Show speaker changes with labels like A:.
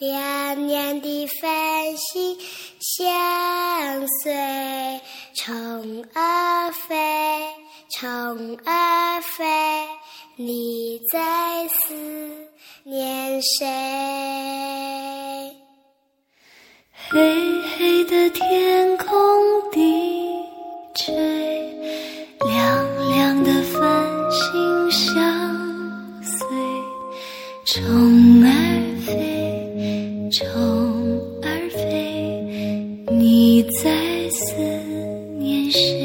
A: 亮亮的繁星相随虫儿飞虫儿飞你在思念谁
B: 黑黑的天空低垂亮亮的繁星相随虫儿虫儿飞你在思念谁？